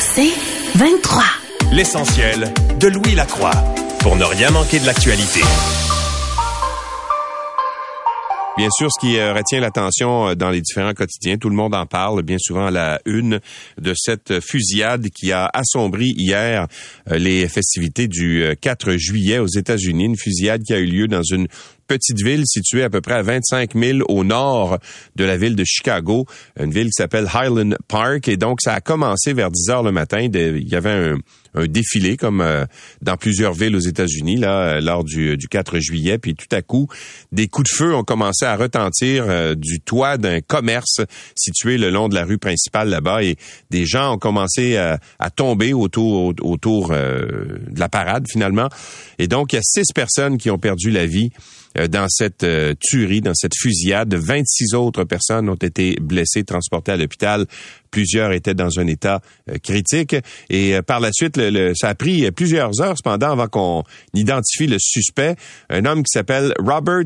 C'est 23. L'essentiel de Louis Lacroix pour ne rien manquer de l'actualité. Bien sûr, ce qui euh, retient l'attention euh, dans les différents quotidiens, tout le monde en parle bien souvent à la une de cette fusillade qui a assombri hier euh, les festivités du 4 juillet aux États-Unis, une fusillade qui a eu lieu dans une petite ville située à peu près à 25 000 au nord de la ville de Chicago, une ville qui s'appelle Highland Park. Et donc, ça a commencé vers 10 heures le matin. Il y avait un, défilé comme euh, dans plusieurs villes aux États-Unis là euh, lors du, du 4 juillet. Puis tout à coup des coups de feu ont commencé à retentir euh, du toit d'un commerce situé le long de la rue principale là-bas. Et des gens ont commencé à tomber autour autour de la parade finalement. Et donc il y a six personnes qui ont perdu la vie dans cette tuerie, dans cette fusillade. 26 autres personnes ont été blessées, transportées à l'hôpital. Plusieurs étaient dans un état critique. Et par la suite, ça a pris plusieurs heures cependant avant qu'on identifie le suspect, un homme qui s'appelle Robert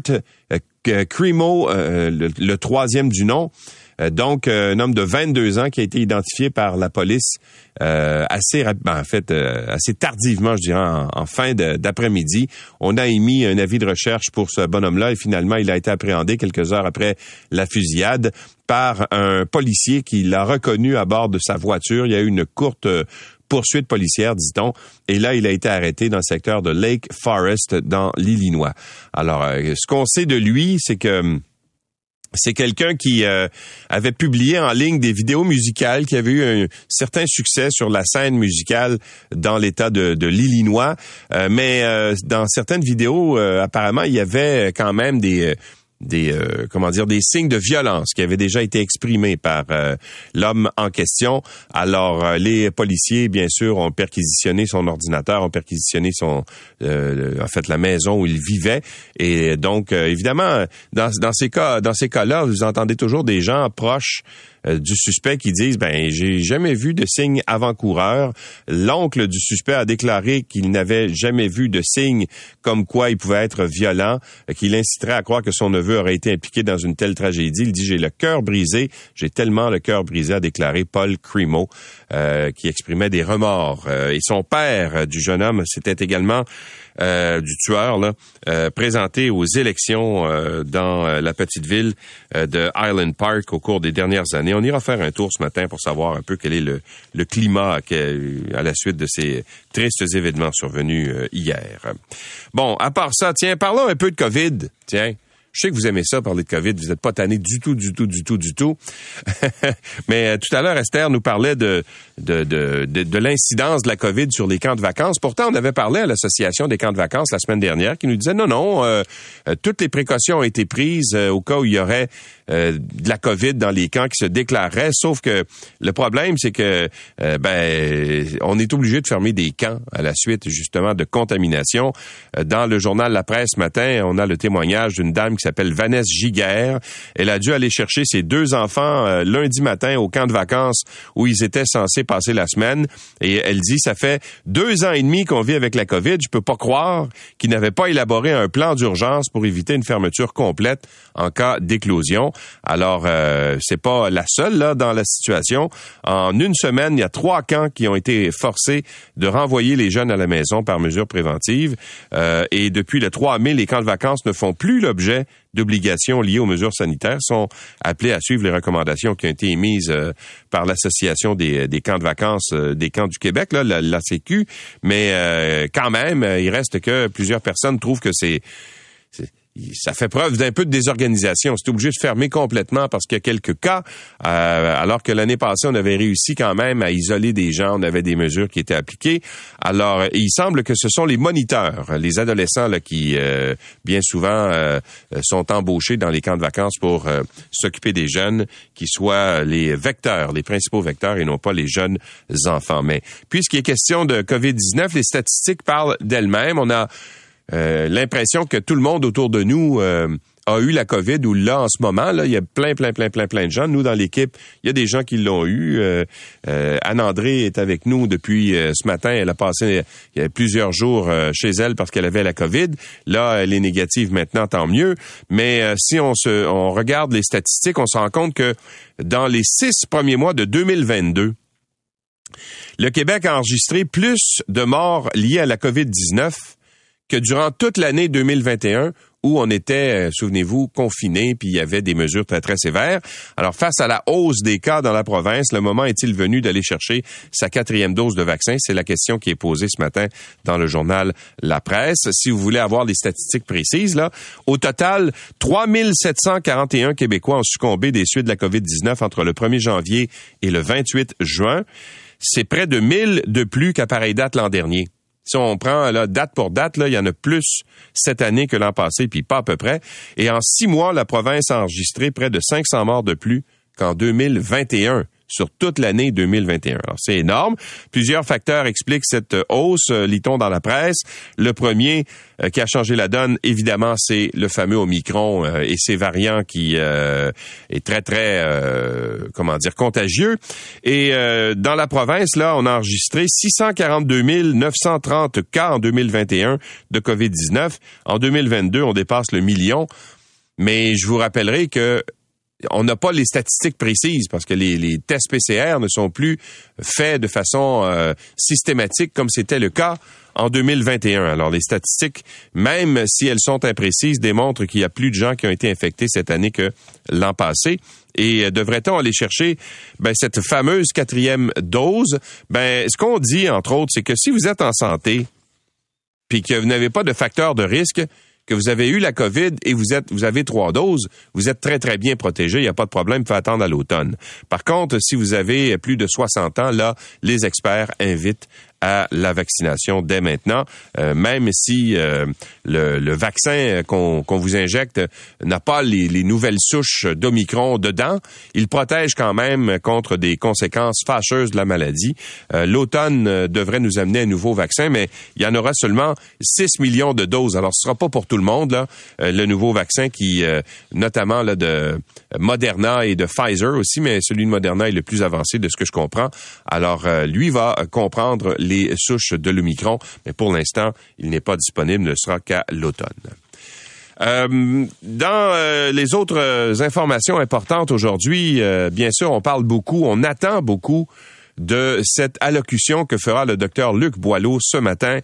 euh, euh, le, troisième du nom. Euh, donc, un homme de 22 ans qui a été identifié par la police assez rapidement, en fait, assez tardivement, je dirais, en, fin d'après-midi. On a émis un avis de recherche pour ce bonhomme-là et finalement, il a été appréhendé quelques heures après la fusillade par un policier qui l'a reconnu à bord de sa voiture. Il y a eu une courte poursuite policière, dit-on. Et là, il a été arrêté dans le secteur de Lake Forest, dans l'Illinois. Alors, euh, ce qu'on sait de lui, c'est que hum, c'est quelqu'un qui euh, avait publié en ligne des vidéos musicales, qui avait eu un certain succès sur la scène musicale dans l'État de, l'Illinois. Euh, mais dans certaines vidéos, apparemment, il y avait quand même des des euh, comment dire des signes de violence qui avaient déjà été exprimés par euh, l'homme en question. Alors euh, les policiers bien sûr ont perquisitionné son ordinateur, ont perquisitionné son en fait la maison où il vivait et donc évidemment dans, dans ces cas dans ces cas-là, vous entendez toujours des gens proches du suspect qui disent ben j'ai jamais vu de signe avant-coureur. L'oncle du suspect a déclaré qu'il n'avait jamais vu de signe comme quoi il pouvait être violent, euh, qu'il inciterait à croire que son neveu aurait été impliqué dans une telle tragédie. Il dit j'ai le cœur brisé, j'ai tellement le cœur brisé, a déclaré Paul Cremo, euh, qui exprimait des remords. et son père du jeune homme, c'était également euh, du tueur là, euh, présenté aux élections euh, dans la petite ville de Island Park au cours des dernières années. On ira faire un tour ce matin pour savoir un peu quel est le, le climat à la suite de ces tristes événements survenus hier. Bon, à part ça, tiens, parlons un peu de COVID. Tiens. Je sais que vous aimez ça, parler de COVID. Vous n'êtes pas tanné du tout, du tout, du tout, du tout. Mais euh, tout à l'heure, Esther nous parlait de, de, de, de, l'incidence de la COVID sur les camps de vacances. Pourtant, on avait parlé à l'Association des camps de vacances la semaine dernière qui nous disait non, non, euh, euh, toutes les précautions ont été prises au cas où il y aurait de la COVID dans les camps qui se déclareraient. Sauf que le problème, c'est que ben on est obligé de fermer des camps à la suite justement de contamination. Dans le journal La Presse ce matin, on a le témoignage d'une dame qui s'appelle Vanessa Giguère. Elle a dû aller chercher ses deux enfants euh, lundi matin au camp de vacances où ils étaient censés la semaine. Et elle dit, ça fait deux ans et demi qu'on vit avec la COVID. Je peux pas croire qu'ils n'avaient pas élaboré un plan d'urgence pour éviter une fermeture complète en cas d'éclosion. Alors, euh, c'est pas la seule là dans la situation. En une semaine, il y a trois camps qui ont été forcés de renvoyer les jeunes à la maison par mesure préventive. Euh, et depuis le 3 mai, les camps de vacances ne font plus l'objet d'obligations liées aux mesures sanitaires sont appelés à suivre les recommandations qui ont été émises euh, par l'association des, camps de vacances euh, des camps du Québec, là, la, Sécu. Mais euh, quand même, il reste que plusieurs personnes trouvent que c'est ça fait preuve d'un peu de désorganisation. C'est obligé de fermer complètement parce qu'il y a quelques cas, euh, alors que l'année passée, on avait réussi quand même à isoler des gens, on avait des mesures qui étaient appliquées. Alors, il semble que ce sont les moniteurs, les adolescents là, qui, euh, bien souvent, euh, sont embauchés dans les camps de vacances pour s'occuper des jeunes, qui soient les vecteurs, les principaux vecteurs et non pas les jeunes enfants. Mais puisqu'il est question de COVID-19, les statistiques parlent d'elles-mêmes. On a euh, l'impression que tout le monde autour de nous euh, a eu la COVID ou l'a en ce moment. Là, il y a plein, plein, plein, plein, plein de gens. Nous, dans l'équipe, il y a des gens qui l'ont eu. Euh, Anne-André est avec nous depuis ce matin. Elle a passé plusieurs jours chez elle parce qu'elle avait la COVID. Là, elle est négative maintenant, tant mieux. Mais si on se on regarde les statistiques, on se rend compte que dans les six premiers mois de 2022, le Québec a enregistré plus de morts liées à la COVID-19 que durant toute l'année 2021 où on était, euh, souvenez-vous, confinés, puis il y avait des mesures très, très sévères. Alors, face à la hausse des cas dans la province, le moment est-il venu d'aller chercher sa quatrième dose de vaccin? C'est la question qui est posée ce matin dans le journal La Presse. Si vous voulez avoir des statistiques précises, là, au total, 3741 Québécois ont succombé des suites de la COVID-19 entre le 1er janvier et le 28 juin. C'est près de 1000 de plus qu'à pareille date l'an dernier. Si on prend là, date pour date, là, il y en a plus cette année que l'an passé, puis pas à peu près. Et en six mois, la province a enregistré près de 500 morts de plus qu'en 2021 sur toute l'année 2021. Alors, c'est énorme. Plusieurs facteurs expliquent cette hausse, euh, lit-on dans la presse. Le premier euh, qui a changé la donne, évidemment, c'est le fameux Omicron euh, et ses variants qui est très, très, comment dire, contagieux. Et dans la province, là, on a enregistré 642 930 cas en 2021 de COVID-19. En 2022, on dépasse le million. Mais je vous rappellerai que on n'a pas les statistiques précises parce que les, tests PCR ne sont plus faits de façon euh, systématique comme c'était le cas en 2021. Alors les statistiques, même si elles sont imprécises, démontrent qu'il y a plus de gens qui ont été infectés cette année que l'an passé. Et euh, devrait-on aller chercher ben, cette fameuse quatrième dose? Ben, ce qu'on dit, entre autres, c'est que si vous êtes en santé, puis que vous n'avez pas de facteur de risque, que vous avez eu la COVID et vous êtes, vous avez trois doses, vous êtes très, très bien protégé. Il n'y a pas de problème. Faut attendre à l'automne. Par contre, si vous avez plus de 60 ans, là, les experts invitent à la vaccination dès maintenant, euh, même si euh, le, vaccin qu'on vous injecte n'a pas les, nouvelles souches d'Omicron dedans, il protège quand même contre des conséquences fâcheuses de la maladie. Euh, l'automne devrait nous amener un nouveau vaccin, mais il y en aura seulement 6 millions de doses. Alors, ce sera pas pour tout le monde, là, le nouveau vaccin qui, notamment là, de Moderna et de Pfizer aussi, mais celui de Moderna est le plus avancé de ce que je comprends. Alors, lui va comprendre les souches de l'Omicron, mais pour l'instant, il n'est pas disponible, ne sera qu'à l'automne. Euh, dans euh, les autres euh, informations importantes aujourd'hui, bien sûr, on parle beaucoup, on attend beaucoup de cette allocution que fera le docteur Luc Boileau ce matin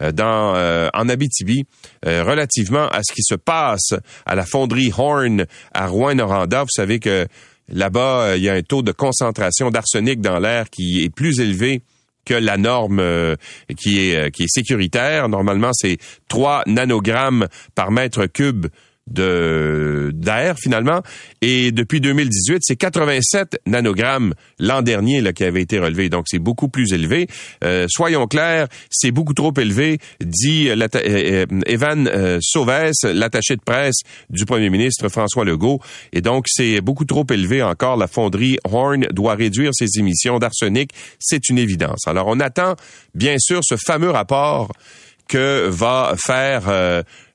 en Abitibi relativement à ce qui se passe à la fonderie Horn à Rouen-Noranda. Vous savez que là-bas, il y a un taux de concentration d'arsenic dans l'air qui est plus élevé que la norme euh, qui est euh, qui est sécuritaire. Normalement, c'est 3 nanogrammes par mètre cube de d'air finalement. Et depuis 2018 c'est 87 nanogrammes l'an dernier là qui avait été relevé. Donc c'est beaucoup plus élevé. Euh, soyons clairs c'est beaucoup trop élevé dit euh, euh, Evan euh, l'attaché de presse du premier ministre François Legault. Et donc c'est beaucoup trop élevé encore. La fonderie Horn doit réduire ses émissions d'arsenic. C'est une évidence. Alors on attend bien sûr ce fameux rapport que va faire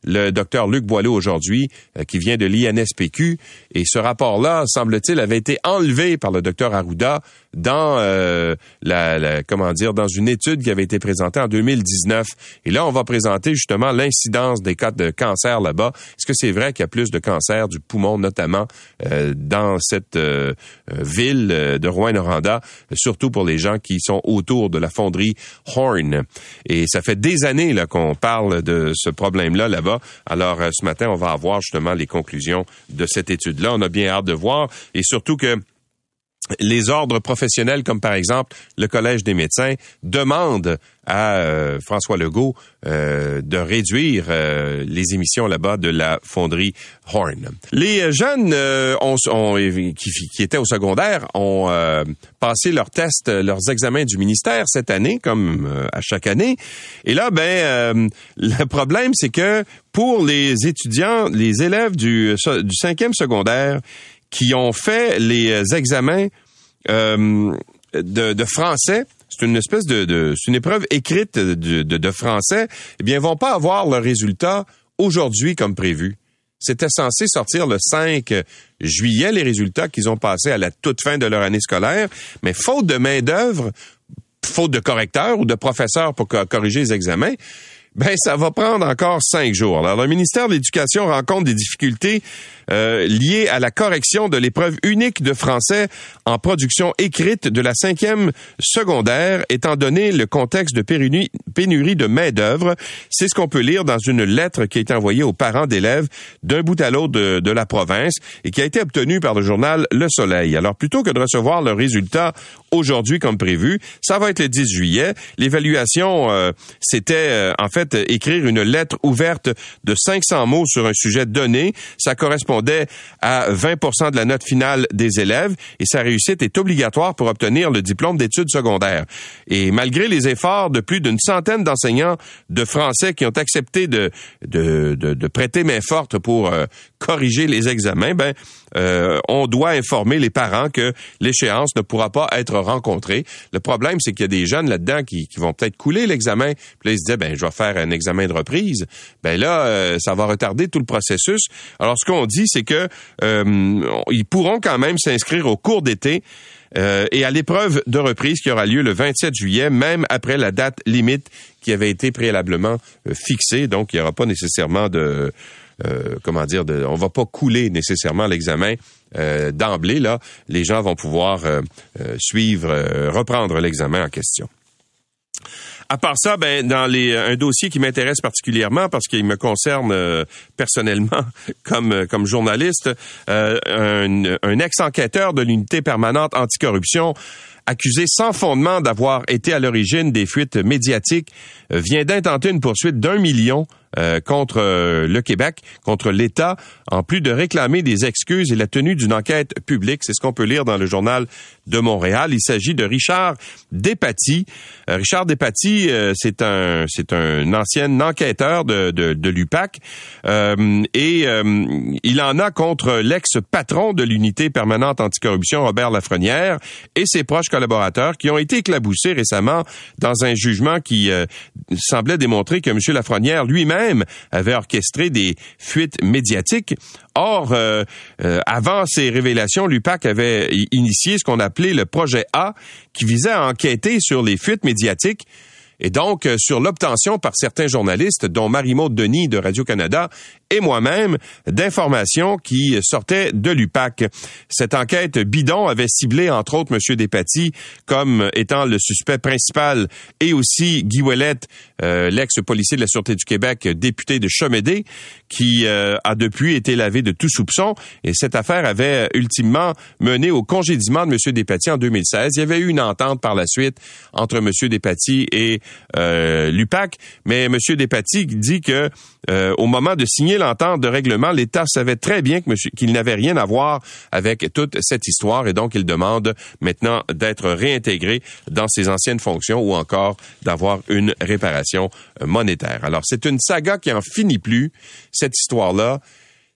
le docteur Luc Boileau aujourd'hui, euh, qui vient de l'INSPQ. Et ce rapport-là, semble-t-il, avait été enlevé par le docteur Arruda dans euh, la, comment dire dans une étude qui avait été présentée en 2019. Et là, on va présenter justement l'incidence des cas de cancer là-bas. Est-ce que c'est vrai qu'il y a plus de cancer du poumon, notamment euh, dans cette ville de Rouen-Noranda, surtout pour les gens qui sont autour de la fonderie Horn? Et ça fait des années là qu'on parle de ce problème-là là-bas alors, euh, ce matin, on va avoir justement les conclusions de cette étude-là. On a bien hâte de voir et surtout que les ordres professionnels, comme par exemple le Collège des médecins, demandent à euh, François Legault euh, de réduire euh, les émissions là-bas de la fonderie Horn. Les jeunes qui, étaient au secondaire ont passé leurs tests, leurs examens du ministère cette année, comme à chaque année. Et là, ben, le problème, c'est que pour les étudiants, les élèves du, du cinquième secondaire, qui ont fait les examens euh, de, de, français. C'est une espèce de, de c'est une épreuve écrite de, de, français. Eh bien, vont pas avoir le résultat aujourd'hui comme prévu. C'était censé sortir le 5 juillet, les résultats qu'ils ont passés à la toute fin de leur année scolaire, mais faute de main-d'œuvre, faute de correcteurs ou de professeurs pour corriger les examens, ben ça va prendre encore cinq jours. Alors, le ministère de l'Éducation rencontre des difficultés euh, liées à la correction de l'épreuve unique de français en production écrite de la cinquième secondaire, étant donné le contexte de pénurie, de main-d'œuvre. C'est ce qu'on peut lire dans une lettre qui a été envoyée aux parents d'élèves d'un bout à l'autre de, la province et qui a été obtenue par le journal Le Soleil. Alors, plutôt que de recevoir le résultat aujourd'hui comme prévu, ça va être le 10 juillet. L'évaluation, euh, c'était euh, en fait écrire une lettre ouverte de 500 mots sur un sujet donné. Ça à 20 de la note finale des élèves et sa réussite est obligatoire pour obtenir le diplôme d'études secondaires. Et malgré les efforts de plus d'une centaine d'enseignants de français qui ont accepté de, de, de, prêter main forte pour euh, corriger les examens, ben, euh, on doit informer les parents que l'échéance ne pourra pas être rencontrée. Le problème, c'est qu'il y a des jeunes là-dedans qui, qui vont peut-être couler l'examen. Puis là, ils se disaient, ben, je vais faire un examen de reprise. Ben là, euh, ça va retarder tout le processus. Alors, ce qu'on dit, c'est que euh, ils pourront quand même s'inscrire au cours d'été. et à l'épreuve de reprise qui aura lieu le 27 juillet, même après la date limite qui avait été préalablement fixée. Donc, il n'y aura pas nécessairement de, euh, comment dire, de, on va pas couler nécessairement l'examen euh, d'emblée. Là, les gens vont pouvoir euh, suivre, reprendre l'examen en question. À part ça, ben dans les un dossier qui m'intéresse particulièrement parce qu'il me concerne personnellement comme comme journaliste, un, un ex-enquêteur de l'unité permanente anticorruption accusé sans fondement d'avoir été à l'origine des fuites médiatiques vient d'intenter une poursuite d'un million euh, contre euh, le Québec, contre l'État, en plus de réclamer des excuses et la tenue d'une enquête publique. C'est ce qu'on peut lire dans le journal de Montréal. Il s'agit de Richard Despatie. Euh, Richard Despatie, c'est un c'est un ancien enquêteur de, de, de l'UPAC et il en a contre l'ex-patron de l'unité permanente anticorruption, Robert Lafrenière, et ses proches collaborateurs qui ont été éclaboussés récemment dans un jugement qui semblait démontrer que M. Lafrenière lui-même avait orchestré des fuites médiatiques. Or, euh, euh, avant ces révélations, l'UPAC avait initié ce qu'on appelait le projet A, qui visait à enquêter sur les fuites médiatiques et donc euh, sur l'obtention par certains journalistes, dont Marie-Maude Denis de Radio-Canada et moi-même d'informations qui sortaient de l'UPAC. Cette enquête bidon avait ciblé, entre autres, M. Despatie comme étant le suspect principal et aussi Guy Ouellette, euh, l'ex-policier de la Sûreté du Québec, député de Chomédé, qui euh, a depuis été lavé de tout soupçon. Et cette affaire avait ultimement mené au congédiement de M. Despatie en 2016. Il y avait eu une entente par la suite entre M. Despatie et euh, l'UPAC, mais M. Despatie dit que au moment de signer l'entente de règlement, l'État savait très bien qu'il n'avait rien à voir avec toute cette histoire et donc il demande maintenant d'être réintégré dans ses anciennes fonctions ou encore d'avoir une réparation monétaire. Alors c'est une saga qui en finit plus, cette histoire-là.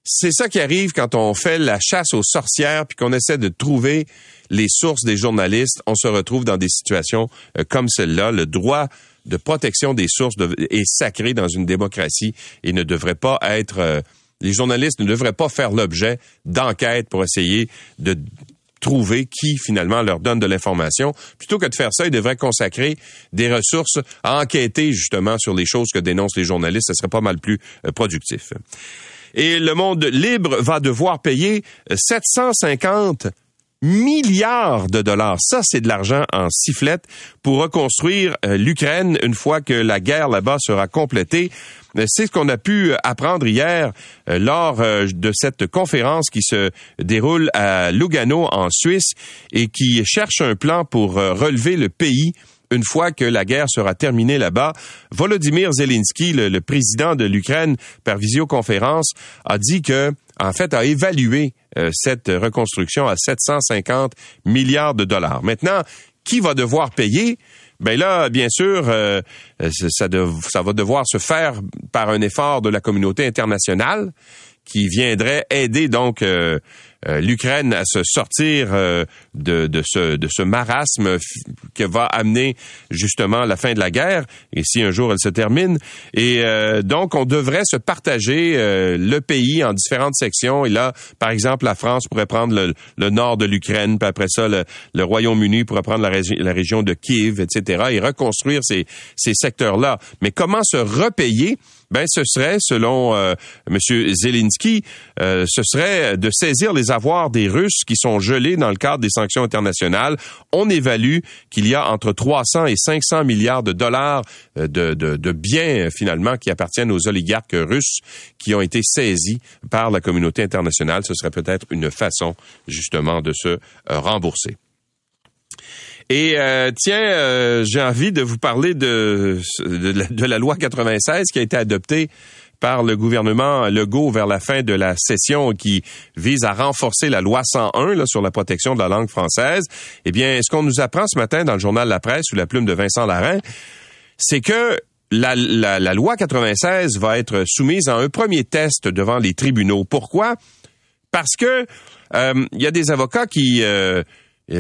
C'est ça qui arrive quand on fait la chasse aux sorcières puis qu'on essaie de trouver les sources des journalistes. On se retrouve dans des situations euh, comme celle-là. Le droit de protection des sources est sacré dans une démocratie et ne devrait pas être... Euh, les journalistes ne devraient pas faire l'objet d'enquêtes pour essayer de trouver qui finalement leur donne de l'information. Plutôt que de faire ça, ils devraient consacrer des ressources à enquêter justement sur les choses que dénoncent les journalistes. Ce serait pas mal plus euh, productif. Et le monde libre va devoir payer 750 milliards de dollars. Ça, c'est de l'argent en sifflette pour reconstruire euh, l'Ukraine une fois que la guerre là-bas sera complétée. C'est ce qu'on a pu apprendre hier lors de cette conférence qui se déroule à Lugano en Suisse et qui cherche un plan pour relever le pays une fois que la guerre sera terminée là-bas. Volodymyr Zelensky, le, président de l'Ukraine, par visioconférence, a dit que, en fait, a évalué euh, cette reconstruction à 750 milliards de dollars. Maintenant, qui va devoir payer? Ben là, bien sûr, euh, ça, ça va devoir se faire par un effort de la communauté internationale qui viendrait aider donc euh, euh, l'Ukraine à se sortir euh, de, de, ce, de ce marasme que va amener justement la fin de la guerre, et si un jour elle se termine. Et euh, donc, on devrait se partager le pays en différentes sections. Et là, par exemple, la France pourrait prendre le, le nord de l'Ukraine, puis après ça, le, le Royaume-Uni pourrait prendre la, la, région de Kiev, etc., et reconstruire ces, ces secteurs-là. Mais comment se repayer? Ben, ce serait, selon euh, M. Zelensky, euh, ce serait de saisir les avoirs des Russes qui sont gelés dans le cadre des sanctions internationales. On évalue qu'il y a entre 300 et 500 milliards de dollars euh, de, de, de biens, finalement, qui appartiennent aux oligarques russes qui ont été saisis par la communauté internationale. Ce serait peut-être une façon, justement, de se rembourser. Et euh, tiens, euh, j'ai envie de vous parler de, de, la, loi 96 qui a été adoptée par le gouvernement Legault vers la fin de la session qui vise à renforcer la loi 101 là, sur la protection de la langue française. Eh bien, ce qu'on nous apprend ce matin dans le journal La Presse sous la plume de Vincent Larrain, c'est que la, la, la, loi 96 va être soumise à un premier test devant les tribunaux. Pourquoi? Parce que euh, il y a des avocats qui euh,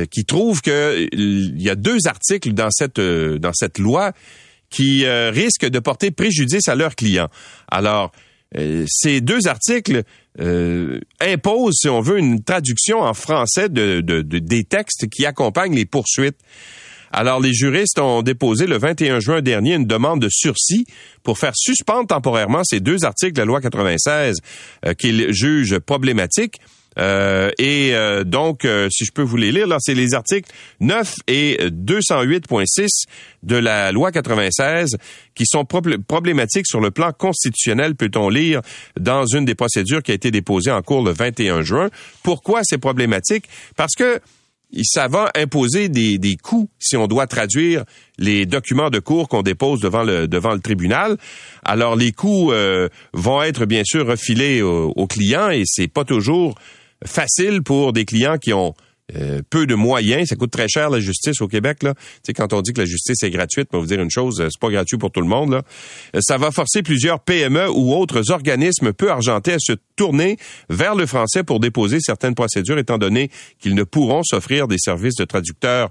qui trouve qu'il euh, y a deux articles dans cette euh, dans cette loi qui risquent de porter préjudice à leurs clients. Alors, ces deux articles imposent, si on veut, une traduction en français de, de, des textes qui accompagnent les poursuites. Alors, les juristes ont déposé le 21 juin dernier une demande de sursis pour faire suspendre temporairement ces deux articles de la loi 96 qu'ils jugent problématiques. Euh, et euh, donc, euh, si je peux vous les lire, là, c'est les articles 9 et 208.6 de la loi 96 qui sont problématiques sur le plan constitutionnel, peut-on lire dans une des procédures qui a été déposée en cours le 21 juin. Pourquoi c'est problématique? Parce que ça va imposer des, des coûts si on doit traduire les documents de cours qu'on dépose devant le devant le tribunal. Alors les coûts vont être bien sûr refilés aux clients et c'est pas toujours facile pour des clients qui ont euh, peu de moyens, ça coûte très cher la justice au Québec là. Tu sais quand on dit que la justice est gratuite, pour vous dire une chose, euh, c'est pas gratuit pour tout le monde là. Euh, ça va forcer plusieurs PME ou autres organismes peu argentés à se tourner vers le français pour déposer certaines procédures étant donné qu'ils ne pourront s'offrir des services de traducteurs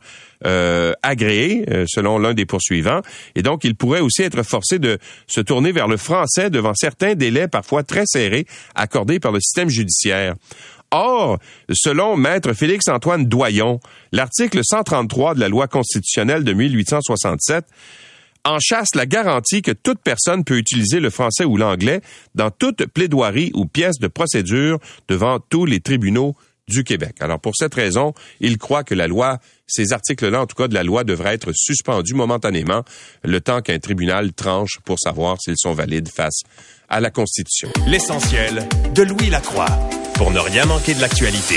agréés selon l'un des poursuivants et donc ils pourraient aussi être forcés de se tourner vers le français devant certains délais parfois très serrés accordés par le système judiciaire. Or, selon Maître Félix-Antoine Doyon, l'article 133 de la loi constitutionnelle de 1867 en chasse la garantie que toute personne peut utiliser le français ou l'anglais dans toute plaidoirie ou pièce de procédure devant tous les tribunaux du Québec. Alors pour cette raison, il croit que la loi, ces articles-là, en tout cas de la loi, devraient être suspendus momentanément le temps qu'un tribunal tranche pour savoir s'ils sont valides face à la Constitution. L'essentiel de Louis Lacroix pour ne rien manquer de l'actualité.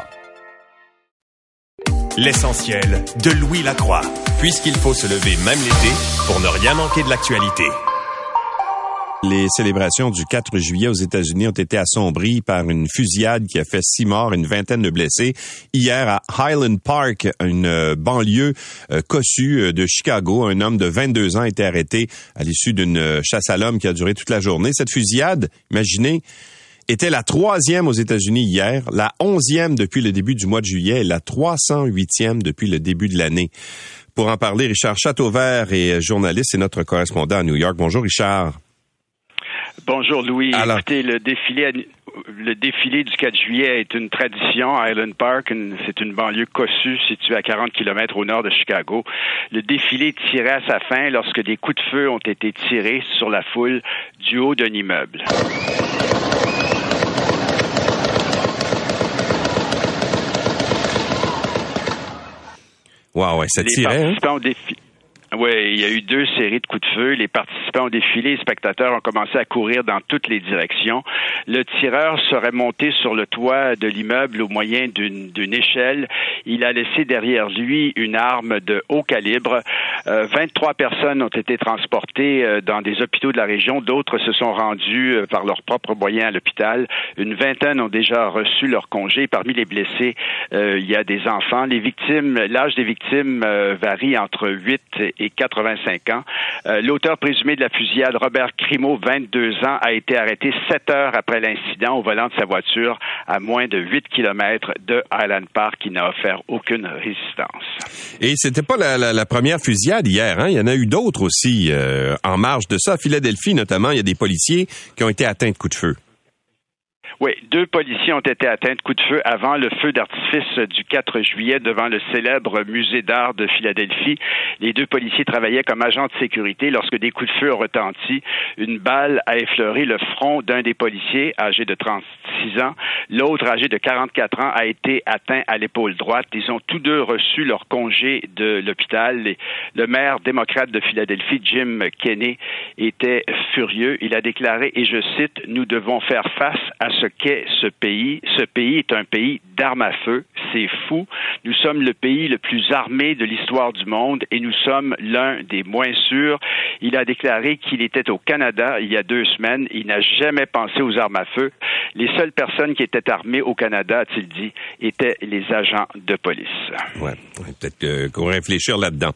L'essentiel de Louis Lacroix, puisqu'il faut se lever même l'été pour ne rien manquer de l'actualité. Les célébrations du 4 juillet aux États-Unis ont été assombries par une fusillade qui a fait six morts et une vingtaine de blessés. Hier à Highland Park, une euh, banlieue euh, cossue euh, de Chicago, un homme de 22 ans a été arrêté à l'issue d'une chasse à l'homme qui a duré toute la journée. Cette fusillade, imaginez, était la troisième aux États-Unis hier, la onzième depuis le début du mois de juillet et la 308e depuis le début de l'année. Pour en parler, Richard Châteauvert est journaliste et notre correspondant à New York. Bonjour Richard. Bonjour Louis. Écoutez, le défilé le défilé du 4 juillet est une tradition à Island Park. C'est une banlieue cossue située à 40 km au nord de Chicago. Le défilé tirait à sa fin lorsque des coups de feu ont été tirés sur la foule du haut d'un immeuble. Wow, ouais, ça tirait. Hein? Oui, il y a eu deux séries de coups de feu. Les participants ont défilé, les spectateurs ont commencé à courir dans toutes les directions. Le tireur serait monté sur le toit de l'immeuble au moyen d'une échelle. Il a laissé derrière lui une arme de haut calibre. Euh, 23 personnes ont été transportées euh, dans des hôpitaux de la région. D'autres se sont rendus euh, par leurs propres moyens à l'hôpital. Une vingtaine ont déjà reçu leur congé. Parmi les blessés, euh, il y a des enfants. Les victimes, l'âge des victimes varie entre 8 et et 85 ans. Euh, l'auteur présumé de la fusillade, Robert Crimo, 22 ans, a été arrêté sept heures après l'incident au volant de sa voiture à moins de 8 kilomètres de Highland Park. qui n'a offert aucune résistance. Et c'était pas la, première fusillade hier. Hein? Il y en a eu d'autres aussi euh, en marge de ça. À Philadelphie, notamment, il y a des policiers qui ont été atteints de coups de feu. Oui, deux policiers ont été atteints de coups de feu avant le feu d'artifice du 4 juillet devant le célèbre musée d'art de Philadelphie. Les deux policiers travaillaient comme agents de sécurité lorsque des coups de feu ont retenti. Une balle a effleuré le front d'un des policiers, âgé de 36 ans. L'autre, âgé de 44 ans, a été atteint à l'épaule droite. Ils ont tous deux reçu leur congé de l'hôpital. Le maire démocrate de Philadelphie, Jim Kenney, était furieux. Il a déclaré, et je cite, Nous devons faire face à ce qu'est ce pays. Ce pays est un pays d'armes à feu. C'est fou. Nous sommes le pays le plus armé de l'histoire du monde et nous sommes l'un des moins sûrs. Il a déclaré qu'il était au Canada il y a deux semaines. Il n'a jamais pensé aux armes à feu. Les seules personnes qui étaient armées au Canada, a-t-il dit, étaient les agents de police. Ouais, peut-être qu'on va réfléchir là-dedans.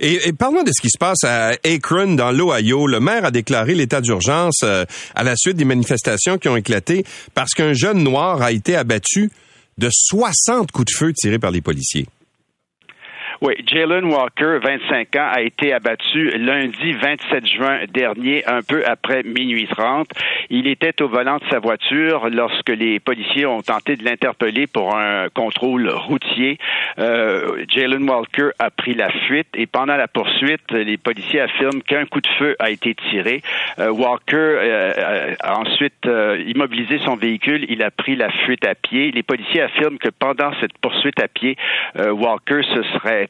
Et, et parlons de ce qui se passe à Akron, dans l'Ohio. Le maire a déclaré l'état d'urgence euh, à la suite des manifestations qui ont éclaté parce qu'un jeune noir a été abattu de 60 coups de feu tirés par les policiers. Oui, Jalen Walker, 25 ans, a été abattu lundi 27 juin dernier, un peu après minuit 30. Il était au volant de sa voiture lorsque les policiers ont tenté de l'interpeller pour un contrôle routier. Euh, Jalen Walker a pris la fuite et pendant la poursuite, les policiers affirment qu'un coup de feu a été tiré. Euh, Walker euh, a ensuite immobilisé son véhicule. Il a pris la fuite à pied. Les policiers affirment que pendant cette poursuite à pied, Walker se serait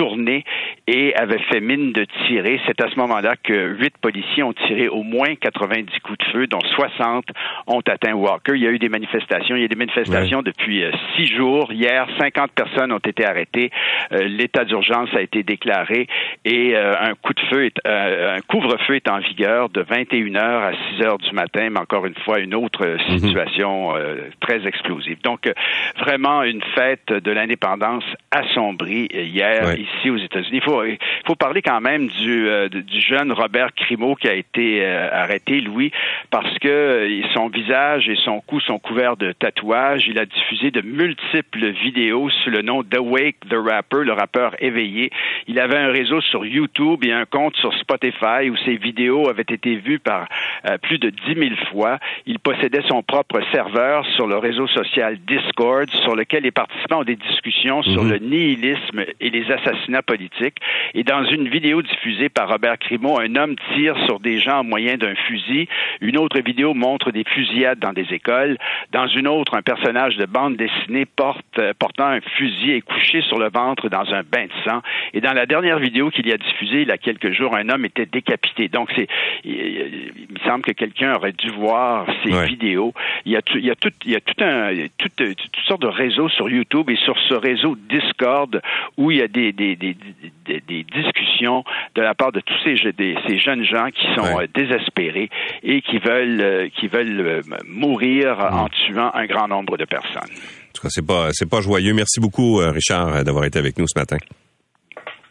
tourné et avait fait mine de tirer. C'est à ce moment-là que huit policiers ont tiré au moins 90 coups de feu, dont 60 ont atteint Walker. Il y a eu des manifestations. Il y a des manifestations depuis euh, six jours. Hier, 50 personnes ont été arrêtées. Euh, l'état d'urgence a été déclaré et euh, un coup de feu, est, un couvre-feu est en vigueur de 21h à 6h du matin, mais encore une fois, une autre mhm. situation très explosive. Donc, vraiment une fête de l'indépendance assombrie hier ici aux États-Unis. Il faut, il faut parler quand même du, euh, du jeune Robert Crimo qui a été euh, arrêté, Louis, parce que euh, son visage et son cou sont couverts de tatouages. Il a diffusé de multiples vidéos sous le nom d'Awake the Rapper, le rappeur éveillé. Il avait un réseau sur YouTube et un compte sur Spotify où ses vidéos avaient été vues par plus de 10 000 fois. Il possédait son propre serveur sur le réseau social Discord, sur lequel les participants ont des discussions sur mhm. le nihilisme et les assassinats assassinat politique. Et dans une vidéo diffusée par Robert Crimo, un homme tire sur des gens au moyen d'un fusil. Une autre vidéo montre des fusillades dans des écoles. Dans une autre, un personnage de bande dessinée porte, euh, portant un fusil est couché sur le ventre dans un bain de sang. Et dans la dernière vidéo qu'il y a diffusée il y a quelques jours, un homme était décapité. Donc, c'est, il, me semble que quelqu'un aurait dû voir ces vidéos. Il y a, il y a tout, il y a tout un, tout, toutes sortes de réseaux sur YouTube et sur ce réseau Discord où il y a des, des, des, discussions de la part de tous ces, ces jeunes gens qui sont euh, désespérés et qui veulent, euh, qui veulent euh, mourir en tuant un grand nombre de personnes. En tout cas, c'est pas, c'est pas joyeux. Merci beaucoup, Richard, d'avoir été avec nous ce matin.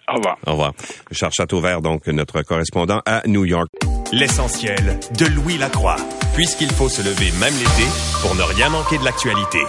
Au revoir. Au revoir. Richard Châteauvert, donc, notre correspondant à New York. L'essentiel de Louis Lacroix puisqu'il faut se lever même l'été pour ne rien manquer de l'actualité.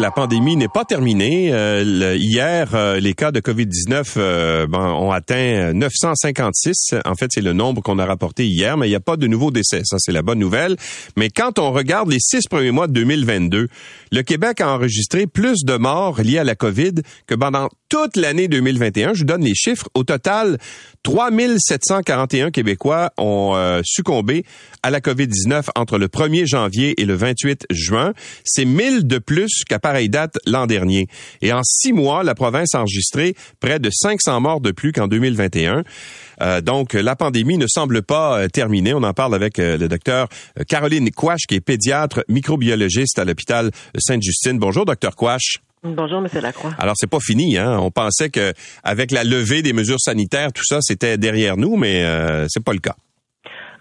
La pandémie n'est pas terminée. Euh, hier, euh, les cas de COVID-19 euh, ont atteint 956. En fait, c'est le nombre qu'on a rapporté hier, mais il n'y a pas de nouveaux décès. Ça, c'est la bonne nouvelle. Mais quand on regarde les six premiers mois de 2022, le Québec a enregistré plus de morts liés à la COVID que pendant toute l'année 2021. Je vous donne les chiffres. Au total, 3741 Québécois ont euh, succombé à la COVID-19 entre le 1er janvier et le 28 juin. C'est 1000 de plus qu'à pareille date l'an dernier. Et en six mois, la province a enregistré près de 500 morts de plus qu'en 2021. Euh, donc, la pandémie ne semble pas euh, terminée. On en parle avec le docteur Caroline Quash, qui est pédiatre microbiologiste à l'hôpital Sainte-Justine. Bonjour, docteur Quash. Bonjour, Monsieur Lacroix. Alors c'est pas fini, hein. On pensait que avec la levée des mesures sanitaires, tout ça c'était derrière nous, mais euh, c'est pas le cas.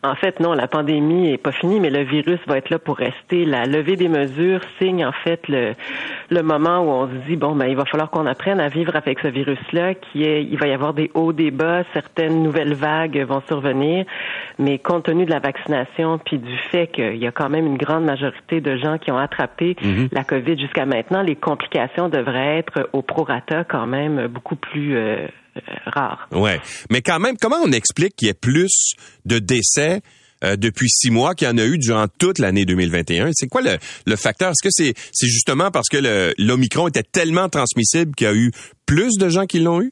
En fait, non, la pandémie est pas finie, mais le virus va être là pour rester. La levée des mesures signe en fait le, le moment où on se dit bon, ben il va falloir qu'on apprenne à vivre avec ce virus-là, qui est, il va y avoir des hauts, des bas, certaines nouvelles vagues vont survenir, mais compte tenu de la vaccination puis du fait qu'il y a quand même une grande majorité de gens qui ont attrapé Mhm. la COVID jusqu'à maintenant, les complications devraient être au prorata quand même beaucoup plus euh, euh, rares. Ouais. Mais quand même, comment on explique qu'il y ait plus de décès euh, depuis six mois qu'il y en a eu durant toute l'année 2021? C'est quoi le, facteur? Est-ce que c'est justement parce que l'Omicron était tellement transmissible qu'il y a eu plus de gens qui l'ont eu?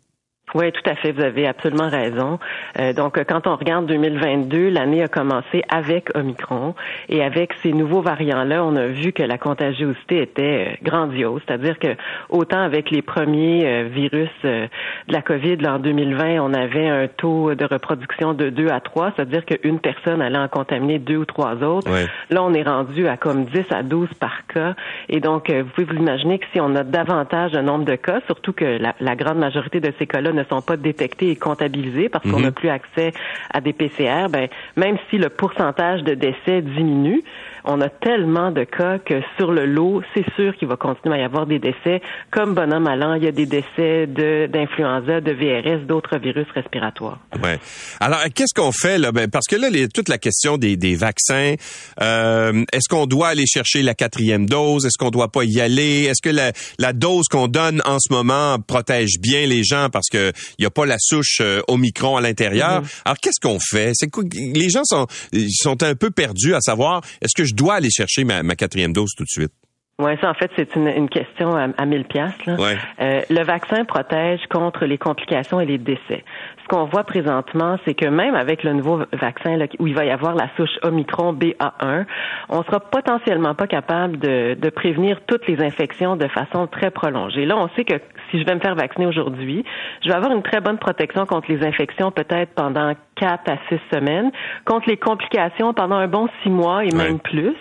Oui, tout à fait. Vous avez absolument raison. Euh, donc, quand on regarde 2022, l'année a commencé avec Omicron et avec ces nouveaux variants-là, on a vu que la contagiosité était euh, grandiose. C'est-à-dire que autant avec les premiers euh, virus euh, de la COVID là, en 2020, on avait un taux de reproduction de 2 à 3, c'est-à-dire qu'une personne allait en contaminer deux ou trois autres. Ouais. Là, on est rendu à comme 10 à 12 par cas. Et donc, vous pouvez vous imaginer que si on a davantage de nombre de cas, surtout que la, la grande majorité de ces cas-là ne sont pas détectés et comptabilisés parce qu'on Mhm. n'a plus accès à des PCR, ben, même si le pourcentage de décès diminue, on a tellement de cas que sur le lot, c'est sûr qu'il va continuer à y avoir des décès. Comme bonhomme allant, il y a des décès de- d'influenza, de, VRS, d'autres virus respiratoires. Ouais. Alors, qu'est-ce qu'on fait là? Ben, Parce que là, les- toute la question des, des vaccins, euh, est-ce qu'on doit aller chercher la quatrième dose? Est-ce qu'on doit pas y aller? Est-ce que la, la dose qu'on donne en ce moment protège bien les gens parce que il y a pas la souche euh, Omicron à l'intérieur? Alors, qu'est-ce qu'on fait? C'est Les gens sont ils sont un peu perdus à savoir est-ce que je dois aller chercher ma, ma quatrième dose tout de suite Oui, ça, en fait, c'est une, une question à, à 1000 piastres. là. Ouais. Euh, le vaccin protège contre les complications et les décès. Ce qu'on voit présentement, c'est que même avec le nouveau vaccin là, où il va y avoir la souche Omicron BA1, on sera potentiellement pas capable de, de prévenir toutes les infections de façon très prolongée. Là, on sait que si je vais me faire vacciner aujourd'hui, je vais avoir une très bonne protection contre les infections peut-être pendant quatre à six semaines, contre les complications pendant un bon six mois et même Ouais. plus.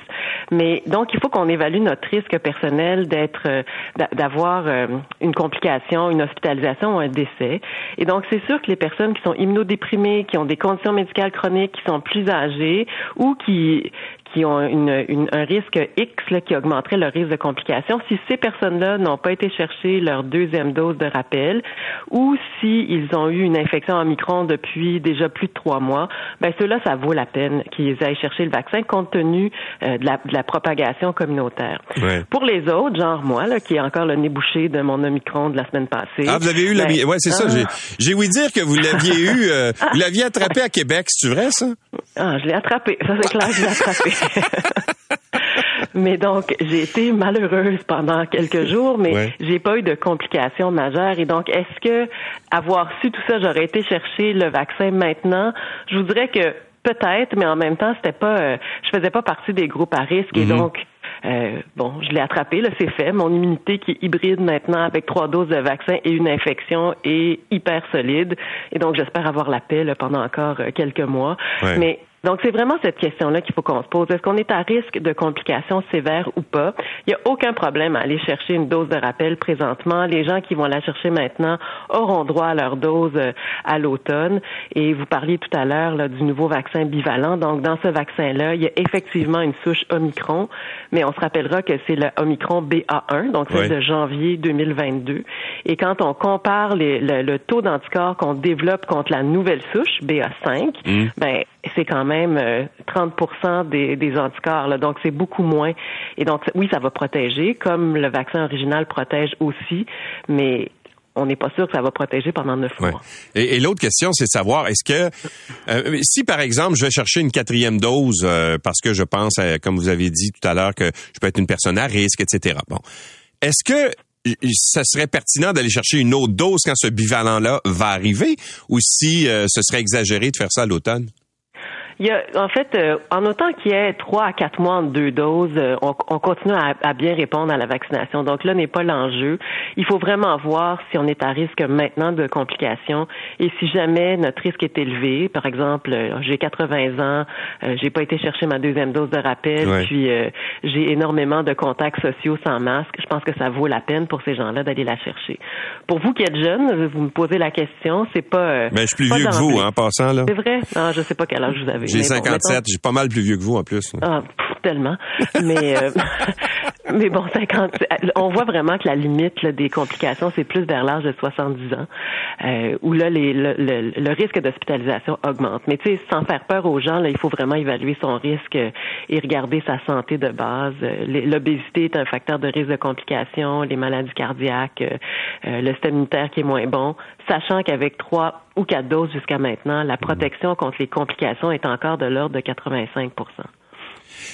Mais donc, il faut qu'on évalue notre risque personnel d'être, euh, d'a- d'avoir euh, une complication, une hospitalisation ou un décès. Et donc, c'est sûr que les personnes qui sont immunodéprimées, qui ont des conditions médicales chroniques, qui sont plus âgées ou qui qui ont une, une- un risque X là, qui augmenterait le risque de complications, si ces personnes-là n'ont pas été chercher leur deuxième dose de rappel ou s'ils ont eu une infection en micron depuis déjà plus de trois mois, ben ceux-là, ça vaut la peine qu'ils aillent chercher le vaccin compte tenu euh, de, la, de la propagation communautaire. Ouais. Pour les autres, genre moi, là, qui est encore le nez bouché de mon Omicron de la semaine passée. Ah, vous avez eu la ben, Ouais, c'est ça. ah, J'ai j'ai ouï dire que vous l'aviez eu, euh, vous l'aviez attrapé à Québec. C'est vrai ça? Ah, je l'ai attrapé. Ça, c'est clair, je l'ai attrapé. mais donc, j'ai été malheureuse pendant quelques jours, mais Ouais. j'ai pas eu de complications majeures. Et donc, est-ce que avoir su tout ça, j'aurais été chercher le vaccin maintenant? Je vous dirais que peut-être, mais en même temps, c'était pas, euh, je faisais pas partie des groupes à risque. Et Mhm. donc, euh, bon, je l'ai attrapé, là, c'est fait. Mon immunité qui est hybride maintenant avec trois doses de vaccin et une infection est hyper solide. Et donc, j'espère avoir la paix là, pendant encore euh, quelques mois. Ouais. Mais donc, c'est vraiment cette question-là qu'il faut qu'on se pose. Est-ce qu'on est à risque de complications sévères ou pas? Il n'y a aucun problème à aller chercher une dose de rappel présentement. Les gens qui vont la chercher maintenant auront droit à leur dose euh, à l'automne. Et vous parliez tout à l'heure du nouveau vaccin bivalent. Donc, dans ce vaccin-là, il y a effectivement une souche Omicron, mais on se rappellera que c'est le Omicron BA1, donc celle Oui. de janvier 2022. Et quand on compare les- le, le taux d'anticorps qu'on développe contre la nouvelle souche BA5, Mm. ben c'est quand même même 30 des, des anticorps. Là, donc, c'est beaucoup moins. Et donc, oui, ça va protéger, comme le vaccin original protège aussi, mais on n'est pas sûr que ça va protéger pendant neuf mois. Et, l'autre question, c'est savoir, est-ce que euh, si par exemple je vais chercher une quatrième dose euh, parce que je pense, comme vous avez dit tout à l'heure, que je peux être une personne à risque, etc. Bon, est-ce que ça serait pertinent d'aller chercher une autre dose quand ce bivalent-là va arriver, ou si euh, ce serait exagéré de faire ça à l'automne? Il y a, en fait, euh, en autant qu'il y ait trois à quatre mois entre deux doses, euh, on, on, continue à, à, bien répondre à la vaccination. Donc là n'est pas l'enjeu. Il faut vraiment voir si on est à risque maintenant de complications et si jamais notre risque est élevé. Par exemple, euh, j'ai 80 ans, j'ai pas été chercher ma deuxième dose de rappel, puis j'ai énormément de contacts sociaux sans masque. Je pense que ça vaut la peine pour ces gens-là d'aller la chercher. Pour vous qui êtes jeune, vous me posez la question, c'est pas. Mais je suis plus vieux que vous, hein, en passant là. C'est vrai? Non, je sais pas quel âge vous avez. J'ai 57, j'ai pas mal plus vieux que vous en plus. Ah, tellement. Mais euh, mais bon, 50, on voit vraiment que la limite des complications, c'est plus vers l'âge de 70 ans, euh, où là les, le, le, risque d'hospitalisation augmente. Mais tu sais, sans faire peur aux gens, là, il faut vraiment évaluer son risque et regarder sa santé de base. L'obésité est un facteur de risque de complications, les maladies cardiaques, euh, le système immunitaire qui est moins bon, sachant qu'avec trois ou quatre doses jusqu'à maintenant, la protection contre les complications est encore de l'ordre de 85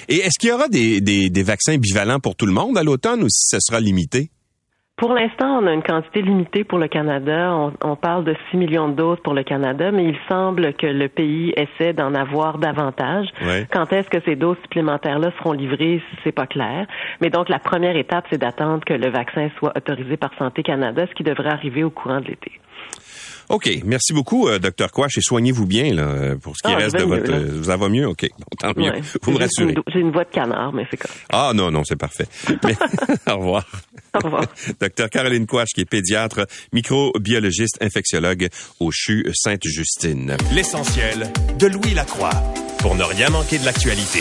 Et est-ce qu'il y aura des, des, vaccins bivalents pour tout le monde à l'automne ou si ce sera limité? Pour l'instant, on a une quantité limitée pour le Canada. On, parle de 6 millions de doses pour le Canada, mais il semble que le pays essaie d'en avoir davantage. Quand est-ce que ces doses supplémentaires-là seront livrées, c'est pas clair. Mais donc, la première étape, c'est d'attendre que le vaccin soit autorisé par Santé Canada, ce qui devrait arriver au courant de l'été. OK. Merci beaucoup, euh, docteur Quash, et soignez-vous bien là, euh, pour ce qui ah, reste de votre... Mieux, vous avez mieux? OK. tant mieux. Vous me rassurez. J'ai une voix de canard, mais c'est comme Ah non, non, c'est parfait. au revoir. Au revoir. docteur Caroline Quash, qui est pédiatre, microbiologiste, infectiologue au CHU Sainte-Justine. L'essentiel de Louis Lacroix, pour ne rien manquer de l'actualité.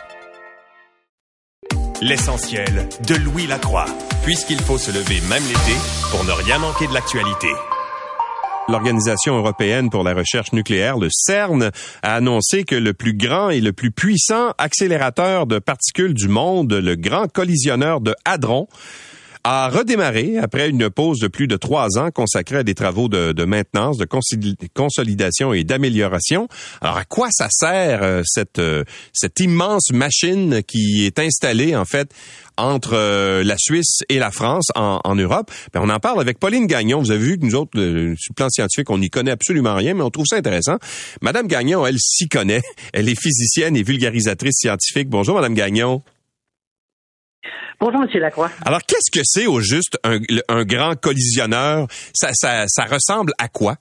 L'essentiel de Louis Lacroix, puisqu'il faut se lever même l'été pour ne rien manquer de l'actualité. L'Organisation européenne pour la recherche nucléaire, le CERN, a annoncé que le plus grand et le plus puissant accélérateur de particules du monde, le grand collisionneur de Hadron, a redémarré après une pause de plus de trois ans consacrée à des travaux de, maintenance, de consolidation et d'amélioration. Alors, à quoi ça sert euh, cette, euh, cette immense machine qui est installée, en fait, entre euh, la Suisse et la France en, Europe? Ben, on en parle avec Pauline Gagnon. Vous avez vu que nous autres, sur le plan scientifique, on n'y connaît absolument rien, mais on trouve ça intéressant. Madame Gagnon, elle s'y connaît. Elle est physicienne et vulgarisatrice scientifique. Bonjour, Madame Gagnon. Bonjour, M. Lacroix. Alors, qu'est-ce que c'est au juste un, grand collisionneur? Ça, ça, ressemble à quoi?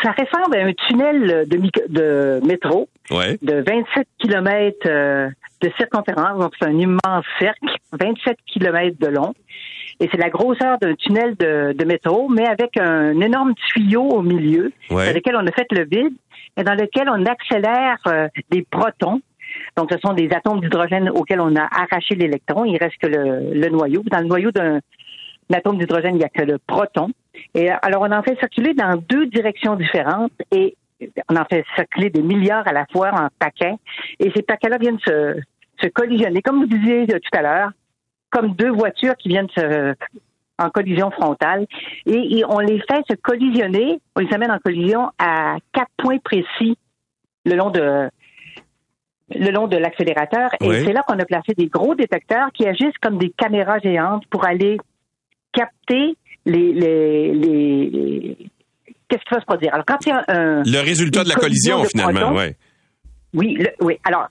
Ça ressemble à un tunnel de, de métro de 27 km euh, de circonférence. Donc, c'est un immense cercle, 27 km de long. Et c'est la grosseur d'un tunnel de, métro, mais avec un énorme tuyau au milieu, dans lequel on a fait le vide et dans lequel on accélère euh, des protons donc, ce sont des atomes d'hydrogène auxquels on a arraché l'électron. Il reste que le, noyau. Dans le noyau d'un atome d'hydrogène, il n'y a que le proton. Et alors, on en fait circuler dans deux directions différentes et on en fait circuler des milliards à la fois en paquets. Et ces paquets-là viennent se, se collisionner, comme vous disiez tout à l'heure, comme deux voitures qui viennent se en collision frontale. Et, on les fait se collisionner, on les amène en collision à quatre points précis le long de, le long de l'accélérateur. Et c'est là qu'on a placé des gros détecteurs qui agissent comme des caméras géantes pour aller capter les, les, les, qu'est-ce qui va se produire? Alors, quand il y a un, le résultat de la collision, finalement, ouais. Oui, oui. Alors,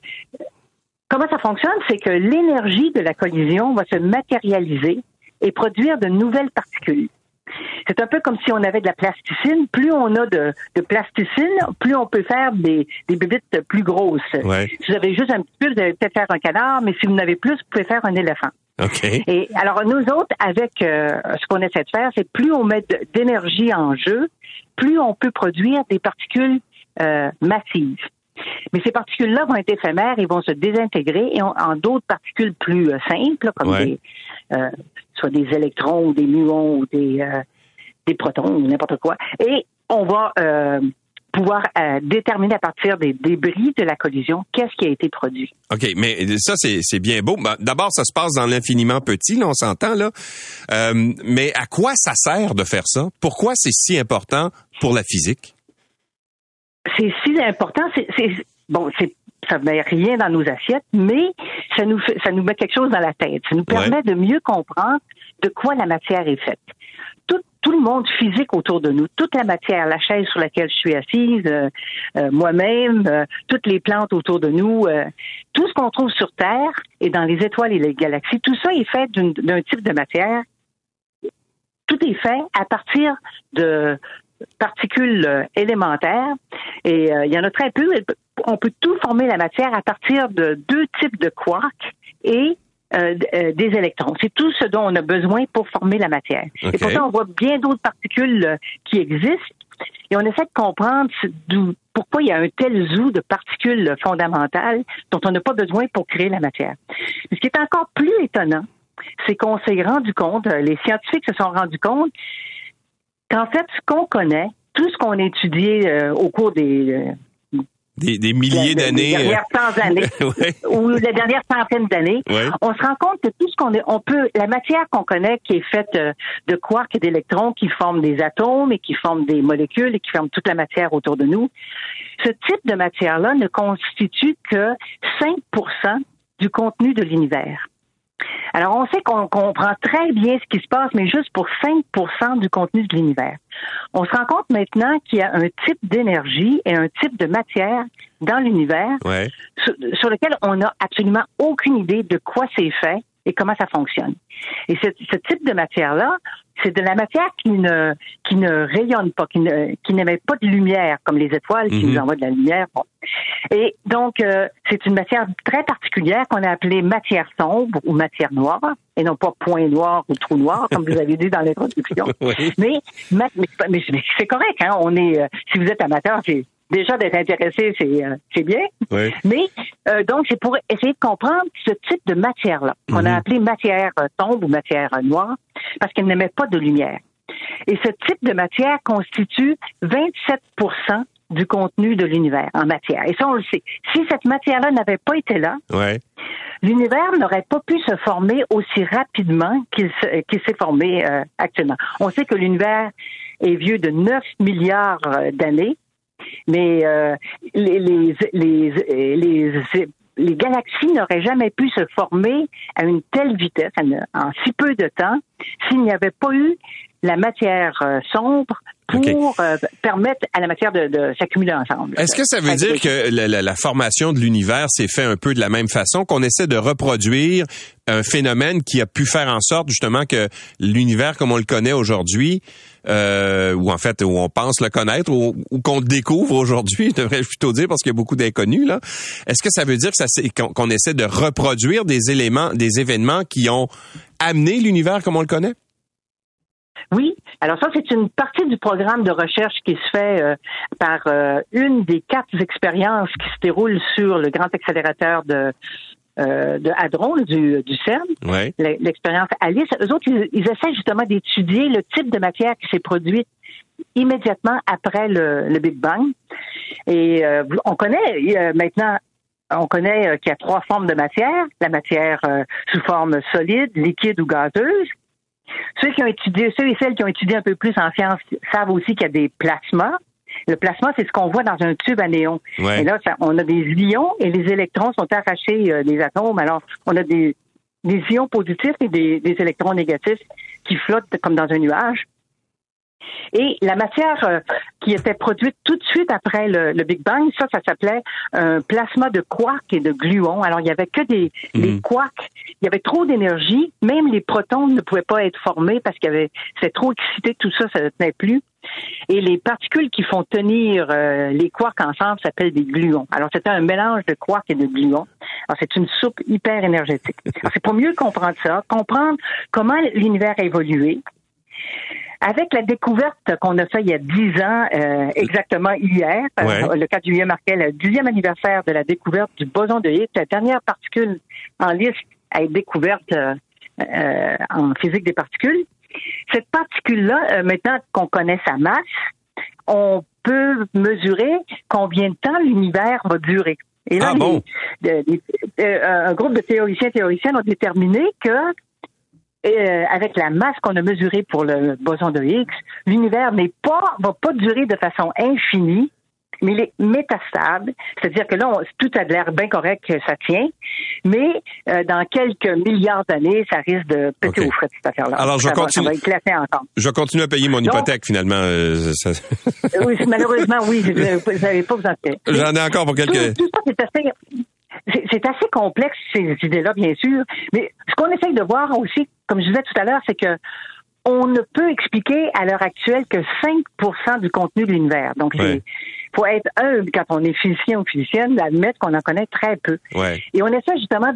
comment ça fonctionne, c'est que l'énergie de la collision va se matérialiser et produire de nouvelles particules. C'est un peu comme si on avait de la plasticine. Plus on a de, de plasticine, plus on peut faire des, des bébites plus grosses. Si vous avez juste un petit peu, vous allez peut-être faire un canard, mais si vous en avez plus, vous pouvez faire un éléphant. Et alors, nous autres, avec euh, ce qu'on essaie de faire, c'est plus on met d'énergie en jeu, plus on peut produire des particules euh, massives. Mais ces particules-là vont être éphémères et vont se désintégrer et en d'autres particules plus euh, simples, comme des, euh, soit des électrons ou des muons ou des, euh, des protons ou n'importe quoi. Et on va pouvoir déterminer à partir des débris de la collision qu'est-ce qui a été produit. OK, mais ça, c'est bien beau. Ben, d'abord, ça se passe dans l'infiniment petit, là, on s'entend, là. mais à quoi ça sert de faire ça? Pourquoi c'est si important pour la physique? C'est si important. C'est bon, c'est ça ne met rien dans nos assiettes, mais ça nous fait, ça nous met quelque chose dans la tête. Ça nous permet de mieux comprendre de quoi la matière est faite. Tout, tout, le monde physique autour de nous, toute la matière, la chaise sur laquelle je suis assise, euh, euh, moi-même, euh, toutes les plantes autour de nous, tout ce qu'on trouve sur Terre et dans les étoiles et les galaxies, tout ça est fait d'un type de matière. Tout est fait à partir de, particules euh, élémentaires et euh, il y en a très peu. On peut tout former la matière à partir de deux types de quarks et euh, des électrons. C'est tout ce dont on a besoin pour former la matière. Et pourtant, on voit bien d'autres particules qui existent et on essaie de comprendre pourquoi il y a un tel zoo de particules fondamentales dont on n'a pas besoin pour créer la matière. ce qui est encore plus étonnant, c'est qu'on s'est rendu compte, les scientifiques se sont rendus compte qu'en fait, ce qu'on connaît, tout ce qu'on a étudié euh, au cours des, euh, des, milliers d'années. Les dernières cent années. Ou les dernières centaines d'années. On se rend compte que tout ce qu'on on peut, la matière qu'on connaît qui est faite euh, de quarks et d'électrons qui forment des atomes et qui forment des molécules et qui forment toute la matière autour de nous, ce type de matière-là ne constitue que 5% du contenu de l'univers. Alors, on sait qu'on comprend très bien ce qui se passe, mais juste pour 5% du contenu de l'univers. On se rend compte maintenant qu'il y a un type d'énergie et un type de matière dans l'univers sur, lequel on n'a absolument aucune idée de quoi c'est fait et comment ça fonctionne. Et ce, ce type de matière-là, c'est de la matière qui ne qui ne rayonne pas, qui ne qui n'émet pas de lumière comme les étoiles qui mhm. nous envoient de la lumière. Et donc euh, c'est une matière très particulière qu'on a appelée matière sombre ou matière noire et non pas point noir ou trou noir comme vous avez dit dans l'introduction. mais, mais, mais, c'est correct. Hein? On est euh, si vous êtes amateur, c'est déjà d'être intéressé, c'est euh, c'est bien. Mais euh, donc c'est pour essayer de comprendre ce type de matière-là qu'on a mhm. appelé matière sombre ou matière noire parce qu'elle n'émet pas de lumière. Et ce type de matière constitue 27% du contenu de l'univers en matière. Et ça, on le sait. Si cette matière-là n'avait pas été là, l'univers n'aurait pas pu se former aussi rapidement qu'il s'est formé euh, actuellement. On sait que l'univers est vieux de 9 milliards d'années mais euh, les, galaxies n'auraient jamais pu se former à une telle vitesse, en, si peu de temps, s'il n'y avait pas eu la matière euh, sombre pour euh, permettre à la matière de, s'accumuler ensemble. Est-ce que ça veut dire que la, formation de l'univers s'est fait un peu de la même façon, qu'on essaie de reproduire un phénomène qui a pu faire en sorte justement que l'univers comme on le connaît aujourd'hui, euh, ou en fait où on pense le connaître, ou, qu'on le découvre aujourd'hui, je devrais plutôt dire parce qu'il y a beaucoup d'inconnus là. Est-ce que ça veut dire que ça qu'on essaie de reproduire des éléments, des événements qui ont amené l'univers comme on le connaît? Oui. Alors ça, c'est une partie du programme de recherche qui se fait euh, par euh, une des quatre expériences qui se déroulent sur le grand accélérateur de euh, de Hadron, du, du CERN, l'expérience Alice. Eux autres, ils, essaient justement d'étudier le type de matière qui s'est produite immédiatement après le, le Big Bang. Et on connaît maintenant on connaît qu'il y a trois formes de matière, la matière sous forme solide, liquide ou gazeuse, ceux qui ont étudié, ceux et celles qui ont étudié un peu plus en sciences savent aussi qu'il y a des plasmas. Le plasma, c'est ce qu'on voit dans un tube à néon. Et là, on a des ions et les électrons sont attachés euh, des atomes. Alors, on a des, ions positifs et des, électrons négatifs qui flottent comme dans un nuage. Et la matière euh, qui était produite tout de suite après le, Big Bang, ça, ça s'appelait un plasma de quarks et de gluons. Alors, il y avait que des, mhm. quarks. Il y avait trop d'énergie. Même les protons ne pouvaient pas être formés parce qu'il y avait, c'est trop excité, tout ça, ça ne tenait plus. Et les particules qui font tenir euh, les quarks ensemble s'appellent des gluons. Alors, c'était un mélange de quarks et de gluons. Alors, c'est une soupe hyper énergétique. c'est pour mieux comprendre ça, comprendre comment l'univers a évolué, avec la découverte qu'on a fait il y a dix ans, euh, exactement hier, euh, le 4 juillet marquait le dixième anniversaire de la découverte du boson de Higgs, la dernière particule en liste à être découverte euh, en physique des particules. Cette particule-là, maintenant qu'on connaît sa masse, on peut mesurer combien de temps l'univers va durer. Et là, ah bon? un groupe de théoriciens et théoriciennes ont déterminé que euh, avec la masse qu'on a mesurée pour le boson de Higgs, l'univers n'est pas, va pas durer de façon infinie, mais il est métastable, c'est-à-dire que là, tout a l'air bien correct que ça tient, mais euh, dans quelques milliards d'années, ça risque de péter au frais cette affaire-là. Alors, je continue. Va, éclater encore. Je continue à payer mon hypothèque finalement. Euh, oui, malheureusement, oui, vous n'avez pas besoin de J'en ai encore pour quelques. Tout, ça, c'est assez complexe, ces idées-là, bien sûr. Mais ce qu'on essaye de voir aussi, comme je disais tout à l'heure, c'est que on ne peut expliquer à l'heure actuelle que 5 du contenu de l'univers. Donc, il faut être humble quand on est physicien ou physicienne d'admettre qu'on en connaît très peu. Et on essaie justement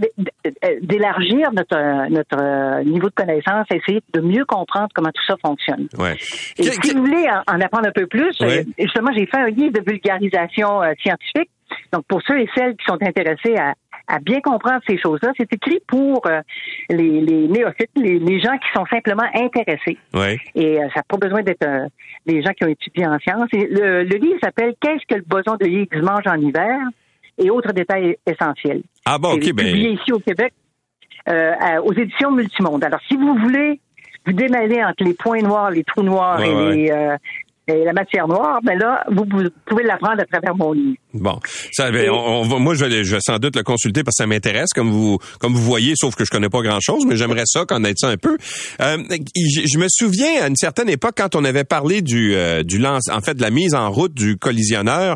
d'élargir notre, notre niveau de connaissance, essayer de mieux comprendre comment tout ça fonctionne. Et si vous voulez en, apprendre un peu plus, justement, j'ai fait un livre de vulgarisation euh, scientifique donc, pour ceux et celles qui sont intéressés à, bien comprendre ces choses-là, c'est écrit pour euh, les, néophytes, les, gens qui sont simplement intéressés. Et euh, ça n'a pas besoin d'être euh, des gens qui ont étudié en sciences. le, livre s'appelle Qu'est-ce que le boson de Higgs mange en hiver? Et autres détails essentiels. Ah bon, ok, ben... publié ici au Québec aux éditions Multimonde. Alors, si vous voulez vous démêler entre les points noirs, les trous noirs et les, et la matière noire, ben là, vous, pouvez l'apprendre à travers mon livre. Bon, ça, ben, on, moi, je vais, je vais sans doute le consulter parce que ça m'intéresse, comme vous, comme vous voyez, sauf que je connais pas grand-chose, mais j'aimerais ça connaître ça un peu. Euh, je, me souviens à une certaine époque quand on avait parlé du, euh, du lance, en fait, de la mise en route du collisionneur,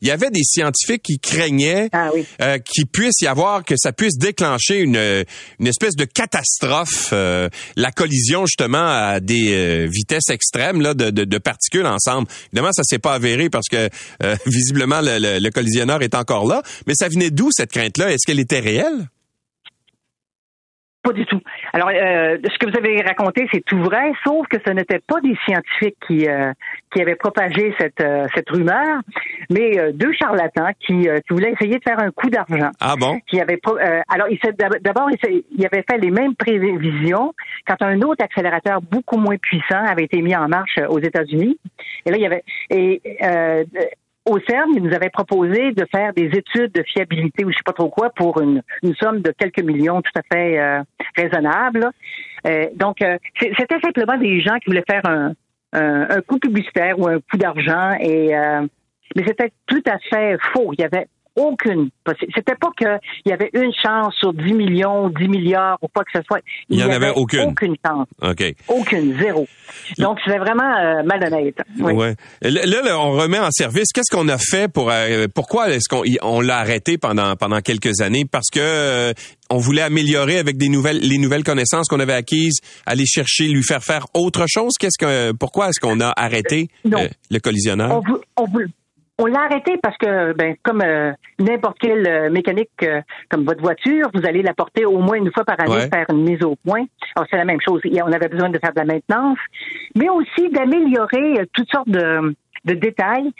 il y avait des scientifiques qui craignaient ah euh, qu'il puisse y avoir que ça puisse déclencher une, une espèce de catastrophe, euh, la collision justement à des vitesses extrêmes là de, de, de particules ensemble. Évidemment, ça s'est pas avéré parce que euh, visiblement le, le, collisionneur est encore là. Mais ça venait d'où cette crainte-là? Est-ce qu'elle était réelle? Pas du tout. Alors, euh, ce que vous avez raconté, c'est tout vrai, sauf que ce n'était pas des scientifiques qui euh, qui avaient propagé cette euh, cette rumeur, mais euh, deux charlatans qui, qui, voulaient essayer de faire un coup d'argent. Ah bon? Qui avaient alors d'abord il avait fait les mêmes prévisions quand un autre accélérateur beaucoup moins puissant avait été mis en marche aux États-Unis. Et là, il y avait et au CERN, ils nous avaient proposé de faire des études de fiabilité ou je sais pas trop quoi pour une, somme de quelques millions tout à fait euh, raisonnable. Euh, donc, euh, c'était simplement des gens qui voulaient faire un, un, coup publicitaire ou un coup d'argent et mais c'était tout à fait faux. Il y avait aucune C'était pas qu'il y avait une chance sur 10 millions, 10 milliards ou quoi que ce soit. Il n'y en avait, aucune. Aucune chance. OK. Aucune, zéro. Donc, c'était vraiment euh, malhonnête. Oui. Ouais. Là, on remet en service. Qu'est-ce qu'on a fait pour... Euh, pourquoi est-ce qu'on on, l'a arrêté pendant, pendant quelques années? Parce que euh, on voulait améliorer avec des nouvelles, les nouvelles connaissances qu'on avait acquises, aller chercher, lui faire faire autre chose. Qu'est-ce que, pourquoi est-ce qu'on a arrêté le collisionneur? On, on, on l'a arrêté parce que, ben, comme euh, n'importe quelle euh, mécanique, euh, comme votre voiture, vous allez la porter au moins une fois par année, faire une mise au point. Alors, c'est la même chose. On avait besoin de faire de la maintenance, mais aussi d'améliorer toutes sortes de, de détails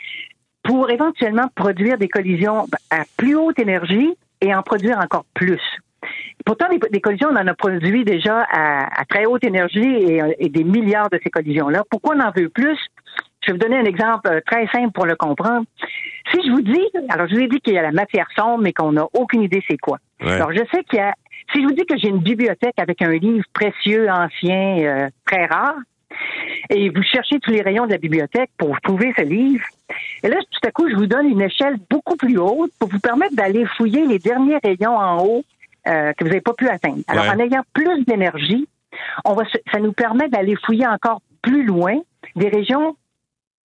pour éventuellement produire des collisions à plus haute énergie et en produire encore plus. Pourtant, des, collisions, on en a produit déjà à, très haute énergie et, et, des milliards de ces collisions-là. Pourquoi on en veut plus? Je vais vous donner un exemple euh, très simple pour le comprendre. Si je vous dis, alors je vous ai dit qu'il y a la matière sombre, mais qu'on n'a aucune idée c'est quoi. Alors je sais qu'il y a, si je vous dis que j'ai une bibliothèque avec un livre précieux, ancien, euh, très rare, et vous cherchez tous les rayons de la bibliothèque pour trouver ce livre, et là, tout à coup, je vous donne une échelle beaucoup plus haute pour vous permettre d'aller fouiller les derniers rayons en haut euh, que vous n'avez pas pu atteindre. Alors, en ayant plus d'énergie, on va, ça nous permet d'aller fouiller encore plus loin des régions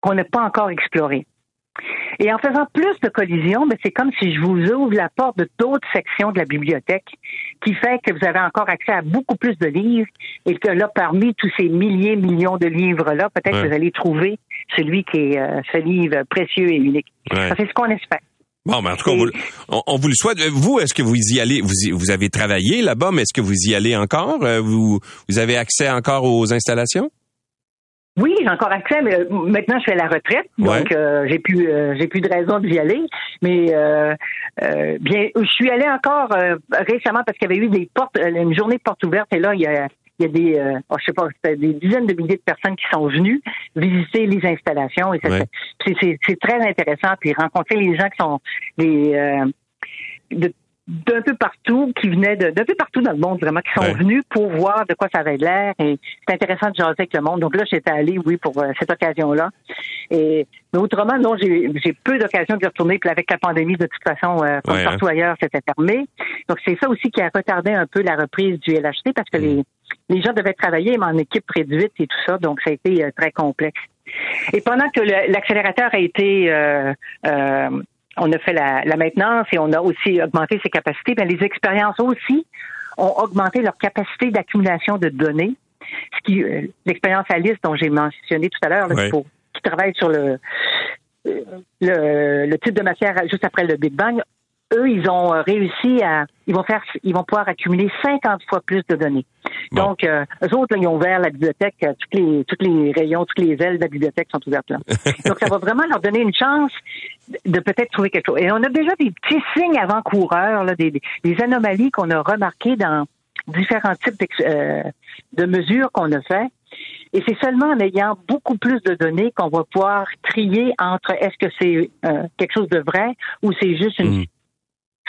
qu'on n'a pas encore explorées. Et en faisant plus de collisions, ben, c'est comme si je vous ouvre la porte de d'autres sections de la bibliothèque, qui fait que vous avez encore accès à beaucoup plus de livres et que là, parmi tous ces milliers, millions de livres-là, peut-être que vous allez trouver celui qui est euh, ce livre précieux et unique. C'est ce qu'on espère. Bon, mais en tout cas, on, vous le souhaite. Vous, est-ce que vous y allez, vous, vous avez travaillé là-bas, mais est-ce que vous y allez encore? Euh, vous, vous avez accès encore aux installations? Oui, j'ai encore accès, mais euh, maintenant je fais la retraite, donc euh, j'ai plus euh, j'ai plus de raison d'y aller. Mais bien, je suis allé encore récemment parce qu'il y avait eu des portes, une journée de portes ouvertes, et là il y a il y a des, oh, je sais pas, des dizaines de milliers de personnes qui sont venues visiter les installations et c'est très intéressant puis rencontrer les gens qui sont des de d'un peu partout, qui venaient d'un peu partout dans le monde, vraiment, qui sont venus pour voir de quoi ça avait l'air. Et c'est intéressant de jaser avec le monde. Donc là, j'étais allé, oui, pour euh, cette occasion-là. Et mais autrement, non, j'ai peu d'occasions de retourner. Puis avec la pandémie, de toute façon, euh, comme partout hein. ailleurs, c'était fermé. Donc c'est ça aussi qui a retardé un peu la reprise du LHC parce que mm. les, les gens devaient travailler, mais en équipe réduite et tout ça. Donc ça a été euh, très complexe. Et pendant que l'accélérateur a été euh, on a fait la, maintenance et on a aussi augmenté ses capacités, mais les expériences aussi ont augmenté leur capacité d'accumulation de données. Ce qui, euh, l'expérience Alice dont j'ai mentionné tout à l'heure, qui travaille sur le, le, le type de matière juste après le Big Bang, eux, ils ont euh, réussi à, ils vont faire, ils vont pouvoir accumuler 50 fois plus de données. Donc, euh, eux autres, ils ont ouvert la bibliothèque, euh, toutes les, toutes les rayons, toutes les ailes de la bibliothèque sont ouvertes là. Donc, ça va vraiment leur donner une chance de peut-être trouver quelque chose. Et on a déjà des petits signes avant-coureurs, là, des, des anomalies qu'on a remarquées dans différents types de mesures qu'on a fait. Et c'est seulement en ayant beaucoup plus de données qu'on va pouvoir trier entre est-ce que c'est quelque chose de vrai ou c'est juste une, hmm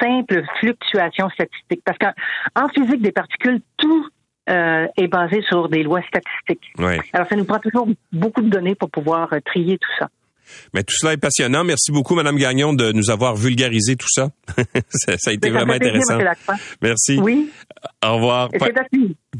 simple fluctuation statistique. Parce qu'en physique des particules, tout euh, est basé sur des lois statistiques. Alors, ça nous prend toujours beaucoup de données pour pouvoir euh, trier tout ça. Mais tout cela est passionnant. Merci beaucoup, Madame Gagnon, de nous avoir vulgarisé tout ça. ça, a été vraiment intéressant. Merci. Oui. Au revoir.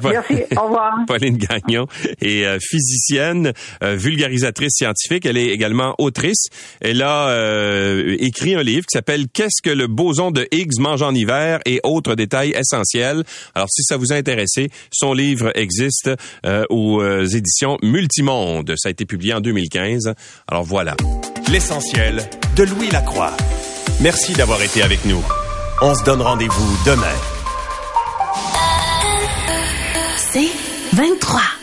Merci. Au revoir. Pauline Gagnon est euh, physicienne, euh, vulgarisatrice scientifique. Elle est également autrice. Elle a euh, écrit un livre qui s'appelle Qu'est-ce que le boson de Higgs mange en hiver? et autres détails essentiels. Alors, si ça vous a intéressé, son livre existe aux éditions Multimonde. Ça a été publié en 2015. Alors voilà. L'essentiel de Louis Lacroix. Merci d'avoir été avec nous. On se donne rendez-vous demain. C'est 23.